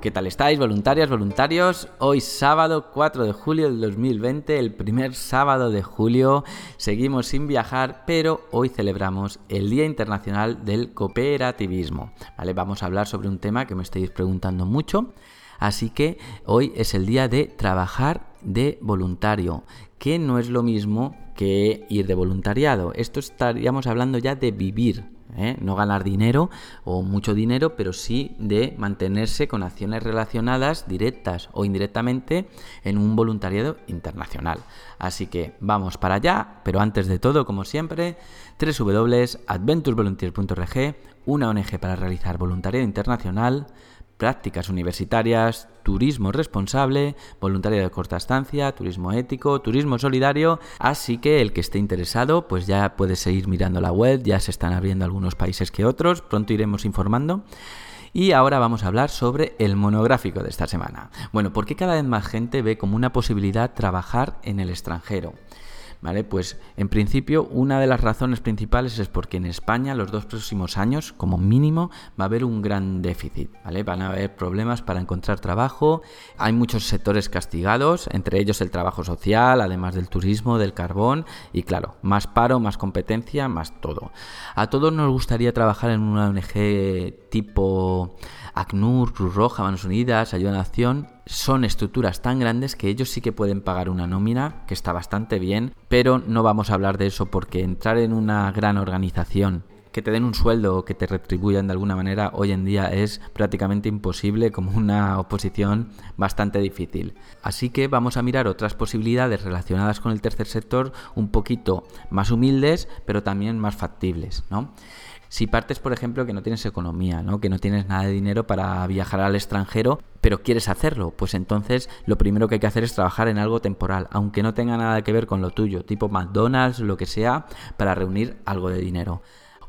¿Qué tal estáis, voluntarias, voluntarios? Hoy sábado 4 de julio del 2020, el primer sábado de julio. Seguimos sin viajar, pero hoy celebramos el Día Internacional del Cooperativismo. ¿Vale? Vamos a hablar sobre un tema que me estáis preguntando mucho. Así que hoy es el día de trabajar de voluntario, que no es lo mismo que ir de voluntariado. Esto estaríamos hablando ya de vivir ¿eh? no ganar dinero o mucho dinero, pero sí de mantenerse con acciones relacionadas directas o indirectamente en un voluntariado internacional. Así que vamos para allá, pero antes de todo, como siempre, www.adventurevolunteers.org, una ONG para realizar voluntariado internacional prácticas universitarias, turismo responsable, voluntariado de corta estancia, turismo ético, turismo solidario. Así que el que esté interesado, pues ya puede seguir mirando la web, ya se están abriendo algunos países que otros, pronto iremos informando. Y ahora vamos a hablar sobre el monográfico de esta semana. Bueno, ¿por qué cada vez más gente ve como una posibilidad trabajar en el extranjero? ¿Vale? Pues en principio una de las razones principales es porque en España los dos próximos años, como mínimo, va a haber un gran déficit, ¿vale? Van a haber problemas para encontrar trabajo, hay muchos sectores castigados, entre ellos el trabajo social, además del turismo, del carbón y claro, más paro, más competencia, más todo. A todos nos gustaría trabajar en una ONG tipo ACNUR, Cruz Roja, Manos Unidas, Ayuda a la Nación, son estructuras tan grandes que ellos sí que pueden pagar una nómina, que está bastante bien, pero no vamos a hablar de eso porque entrar en una gran organización que te den un sueldo o que te retribuyan de alguna manera hoy en día es prácticamente imposible como una oposición bastante difícil. Así que vamos a mirar otras posibilidades relacionadas con el tercer sector un poquito más humildes pero también más factibles, ¿no? Si partes, por ejemplo, que no tienes economía, ¿no? que no tienes nada de dinero para viajar al extranjero, pero quieres hacerlo, pues entonces lo primero que hay que hacer es trabajar en algo temporal, aunque no tenga nada que ver con lo tuyo, tipo McDonald's, lo que sea, para reunir algo de dinero.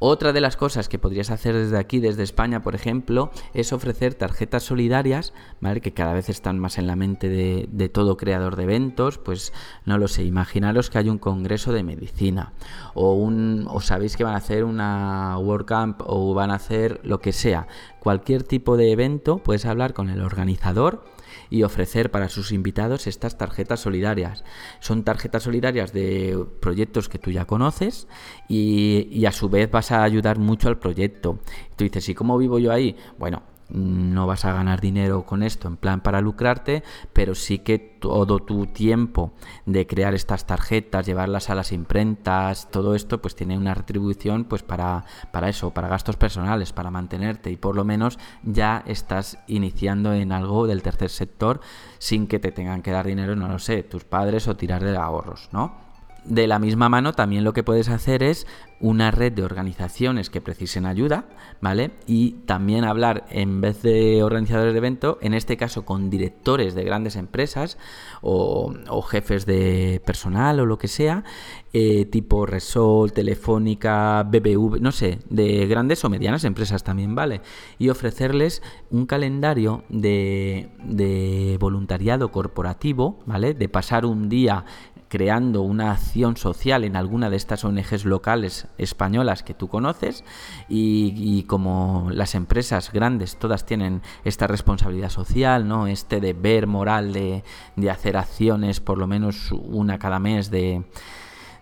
Otra de las cosas que podrías hacer desde aquí, desde España, por ejemplo, es ofrecer tarjetas solidarias, ¿vale? Que cada vez están más en la mente de, todo creador de eventos. Pues no lo sé, imaginaros que hay un congreso de medicina o, un, o sabéis que van a hacer una WordCamp o van a hacer lo que sea. Cualquier tipo de evento, puedes hablar con el organizador y ofrecer para sus invitados estas tarjetas solidarias. Son tarjetas solidarias de proyectos que tú ya conoces y, y a su vez vas a ayudar mucho al proyecto. Tú dices, ¿y cómo vivo yo ahí? Bueno, no vas a ganar dinero con esto en plan para lucrarte, pero sí que todo tu tiempo de crear estas tarjetas, llevarlas a las imprentas, todo esto pues tiene una retribución pues para, para eso, para gastos personales, para mantenerte y por lo menos ya estás iniciando en algo del tercer sector sin que te tengan que dar dinero, no lo sé, tus padres o tirar de ahorros, ¿no? De la misma mano, también lo que puedes hacer es una red de organizaciones que precisen ayuda, ¿vale? Y también hablar, en vez de organizadores de evento, en este caso con directores de grandes empresas o, jefes de personal o lo que sea, eh, tipo Resol, Telefónica, BBV, no sé, de grandes o medianas empresas también, ¿vale? Y ofrecerles un calendario de, de voluntariado corporativo, ¿vale? De pasar un día creando una acción social en alguna de estas ONGs locales españolas que tú conoces y, como las empresas grandes todas tienen esta responsabilidad social, ¿no? este deber moral de, de hacer acciones por lo menos una cada mes de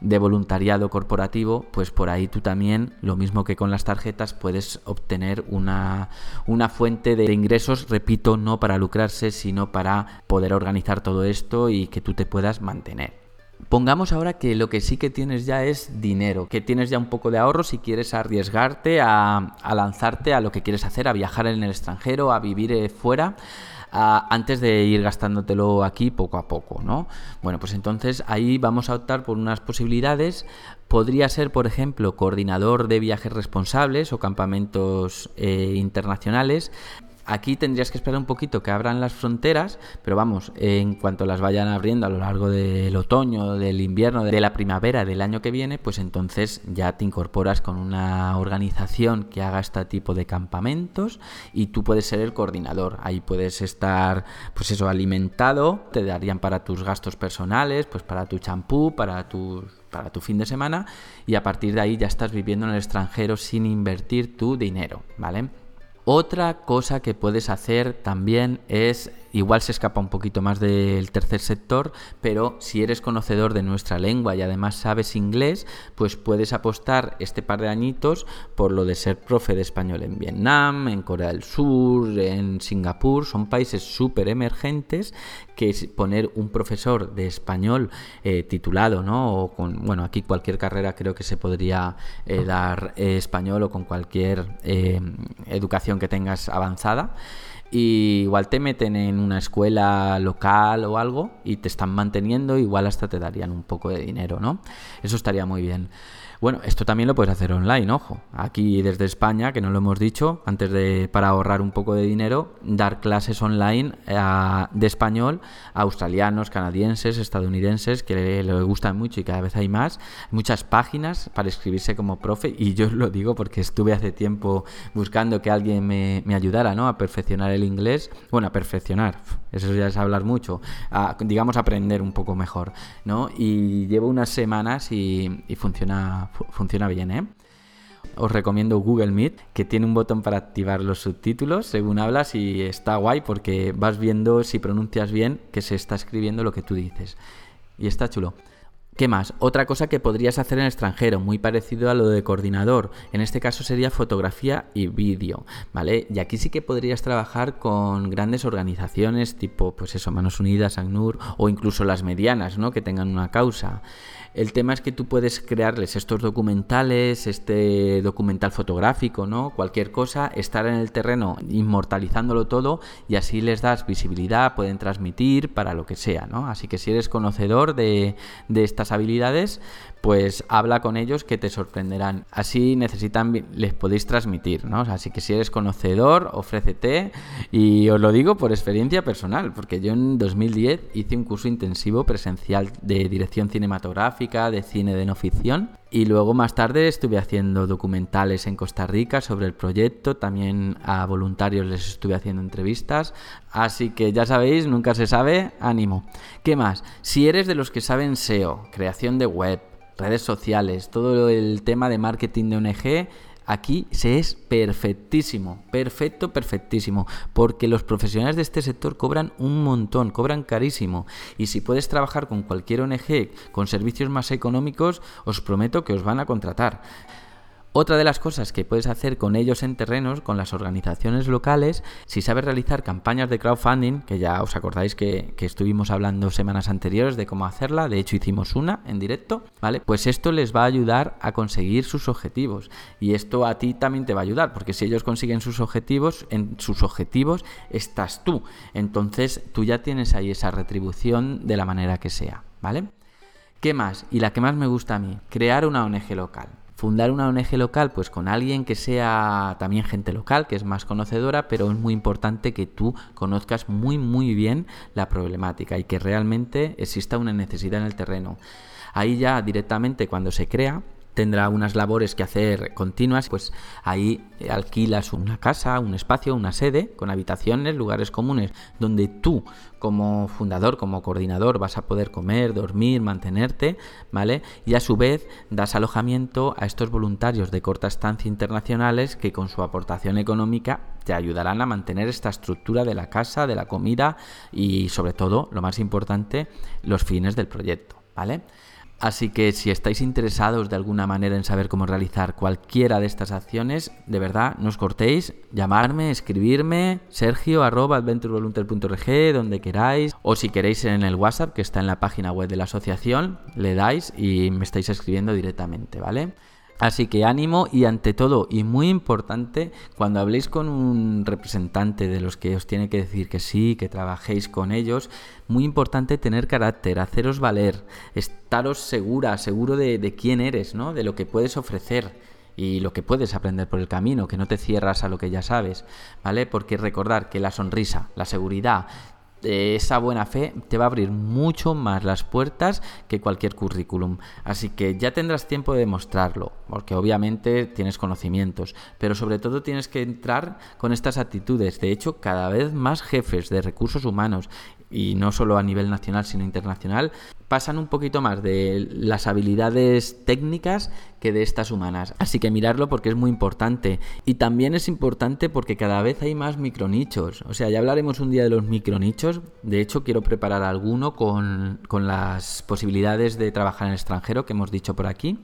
de voluntariado corporativo, pues por ahí tú también, lo mismo que con las tarjetas, puedes obtener una, una fuente de ingresos, repito, no para lucrarse, sino para poder organizar todo esto y que tú te puedas mantener. Pongamos ahora que lo que sí que tienes ya es dinero, que tienes ya un poco de ahorro si quieres arriesgarte a, lanzarte a lo que quieres hacer, a viajar en el extranjero, a vivir eh, fuera. antes de ir gastándotelo aquí poco a poco, ¿no? Bueno, pues entonces ahí vamos a optar por unas posibilidades. Podría ser, por ejemplo, coordinador de viajes responsables o campamentos eh, internacionales Aquí tendrías que esperar un poquito que abran las fronteras, pero vamos, en cuanto las vayan abriendo a lo largo del otoño, del invierno, de la primavera del año que viene, pues entonces ya te incorporas con una organización que haga este tipo de campamentos y tú puedes ser el coordinador. Ahí puedes estar, pues eso, alimentado, te darían para tus gastos personales, pues para tu champú, para tus para tu fin de semana y a partir de ahí ya estás viviendo en el extranjero sin invertir tu dinero, ¿vale? Otra cosa que puedes hacer también es igual se escapa un poquito más del tercer sector, pero si eres conocedor de nuestra lengua y además sabes inglés, pues puedes apostar este par de añitos por lo de ser profe de español en Vietnam, en Corea del Sur, en Singapur, son países súper emergentes que poner un profesor de español eh, titulado, ¿no? O con, bueno, aquí cualquier carrera creo que se podría eh, dar eh, español o con cualquier educación que tengas avanzada y igual te meten en una escuela local o algo y te están manteniendo, igual hasta te darían un poco de dinero, ¿no? Eso estaría muy bien. Bueno, esto también lo puedes hacer online, ojo. Aquí desde España, que no lo hemos dicho, antes de para ahorrar un poco de dinero, dar clases online eh, de español a australianos, canadienses, estadounidenses que le, gustan mucho y cada vez hay más. muchas páginas para escribirse como profe y yo lo digo porque estuve hace tiempo buscando que alguien me, me ayudara, ¿no? A perfeccionar el inglés. Bueno, a perfeccionar, eso ya es hablar mucho. A, digamos, aprender un poco mejor, ¿no? Y llevo unas semanas y funciona funciona bien, ¿eh? Os recomiendo Google Meet, que tiene un botón para activar los subtítulos según hablas y está guay porque vas viendo si pronuncias bien que se está escribiendo lo que tú dices. Y está chulo. ¿Qué más? Otra cosa que podrías hacer en el extranjero, muy parecido a lo de coordinador. En este caso sería fotografía y vídeo, ¿vale? Y aquí sí que podrías trabajar con grandes organizaciones tipo, pues eso, Manos Unidas, ACNUR o incluso las medianas, ¿no? Que tengan una causa. El tema es que tú puedes crearles estos documentales, este documental fotográfico, ¿no? Cualquier cosa, estar en el terreno inmortalizándolo todo y así les das visibilidad, pueden transmitir para lo que sea, ¿no? Así que si eres conocedor de, de estas habilidades, pues habla con ellos que te sorprenderán. Así necesitan, les podéis transmitir, ¿no? Así que si eres conocedor, ofrécete y os lo digo por experiencia personal, porque yo en 2010 hice un curso intensivo presencial de dirección cinematográfica, de cine de no ficción y luego más tarde estuve haciendo documentales en Costa Rica sobre el proyecto, también a voluntarios les estuve haciendo entrevistas, así que ya sabéis, nunca se sabe, ánimo. ¿Qué más? Si eres de los que saben SEO, creación de web, redes sociales, todo el tema de marketing de ONG, aquí se es perfectísimo, perfecto, perfectísimo, porque los profesionales de este sector cobran un montón, cobran carísimo, y si puedes trabajar con cualquier ONG con servicios más económicos, os prometo que os van a contratar. Otra de las cosas que puedes hacer con ellos en terrenos, con las organizaciones locales, si sabes realizar campañas de crowdfunding, que ya os acordáis que, estuvimos hablando semanas anteriores de cómo hacerla, de hecho hicimos una en directo, ¿vale? Pues esto les va a ayudar a conseguir sus objetivos. Y esto a ti también te va a ayudar, porque si ellos consiguen sus objetivos, en sus objetivos estás tú. Entonces tú ya tienes ahí esa retribución de la manera que sea, ¿vale? ¿Qué más? Y la que más me gusta a mí, crear una ONG local fundar una ONG local, pues con alguien que sea también gente local, que es más conocedora, pero es muy importante que tú conozcas muy muy bien la problemática y que realmente exista una necesidad en el terreno. Ahí ya directamente cuando se crea, tendrá unas labores que hacer continuas, pues ahí alquilas una casa, un espacio, una sede con habitaciones, lugares comunes, donde tú como fundador, como coordinador vas a poder comer, dormir, mantenerte, ¿vale? Y a su vez das alojamiento a estos voluntarios de corta estancia internacionales que con su aportación económica te ayudarán a mantener esta estructura de la casa, de la comida y sobre todo, lo más importante, los fines del proyecto, ¿vale? Así que si estáis interesados de alguna manera en saber cómo realizar cualquiera de estas acciones, de verdad, no os cortéis, llamarme, escribirme, sergio arroba donde queráis, o si queréis en el WhatsApp que está en la página web de la asociación, le dais y me estáis escribiendo directamente, ¿vale? Así que ánimo y ante todo, y muy importante, cuando habléis con un representante de los que os tiene que decir que sí, que trabajéis con ellos, muy importante tener carácter, haceros valer, estaros segura, seguro de, quién eres, ¿no? de lo que puedes ofrecer y lo que puedes aprender por el camino, que no te cierras a lo que ya sabes, ¿vale? Porque recordar que la sonrisa, la seguridad, esa buena fe te va a abrir mucho más las puertas que cualquier currículum. Así que ya tendrás tiempo de demostrarlo, porque obviamente tienes conocimientos, pero sobre todo tienes que entrar con estas actitudes. De hecho, cada vez más jefes de recursos humanos y no solo a nivel nacional sino internacional, pasan un poquito más de las habilidades técnicas que de estas humanas. Así que mirarlo porque es muy importante. Y también es importante porque cada vez hay más micronichos. O sea, ya hablaremos un día de los micronichos. De hecho, quiero preparar alguno con, con las posibilidades de trabajar en el extranjero que hemos dicho por aquí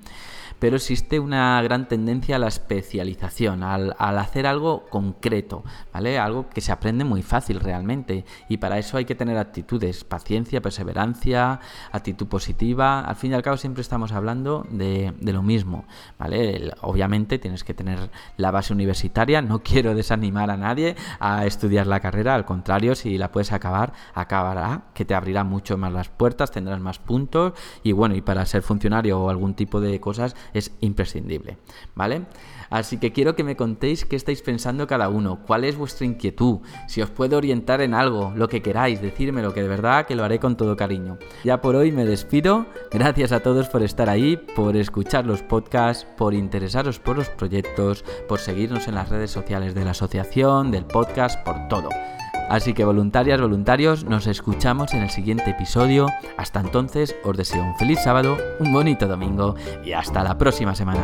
pero existe una gran tendencia a la especialización, al, hacer algo concreto, ¿vale? Algo que se aprende muy fácil realmente. Y para eso hay que tener actitudes, paciencia, perseverancia, actitud positiva. Al fin y al cabo siempre estamos hablando de, lo mismo, ¿vale? obviamente tienes que tener la base universitaria, no quiero desanimar a nadie a estudiar la carrera, al contrario, si la puedes acabar, acabará, que te abrirá mucho más las puertas, tendrás más puntos y bueno, y para ser funcionario o algún tipo de cosas es imprescindible, ¿vale? Así que quiero que me contéis qué estáis pensando cada uno, cuál es vuestra inquietud, si os puedo orientar en algo, lo que queráis, decírmelo, que de verdad que lo haré con todo cariño. Ya por hoy me despido, gracias a todos por estar ahí, por escuchar los podcasts, por interesaros por los proyectos, por seguirnos en las redes sociales de la asociación, del podcast, por todo. Así que voluntarias, voluntarios, nos escuchamos en el siguiente episodio. Hasta entonces, os deseo un feliz sábado, un bonito domingo y hasta la próxima semana.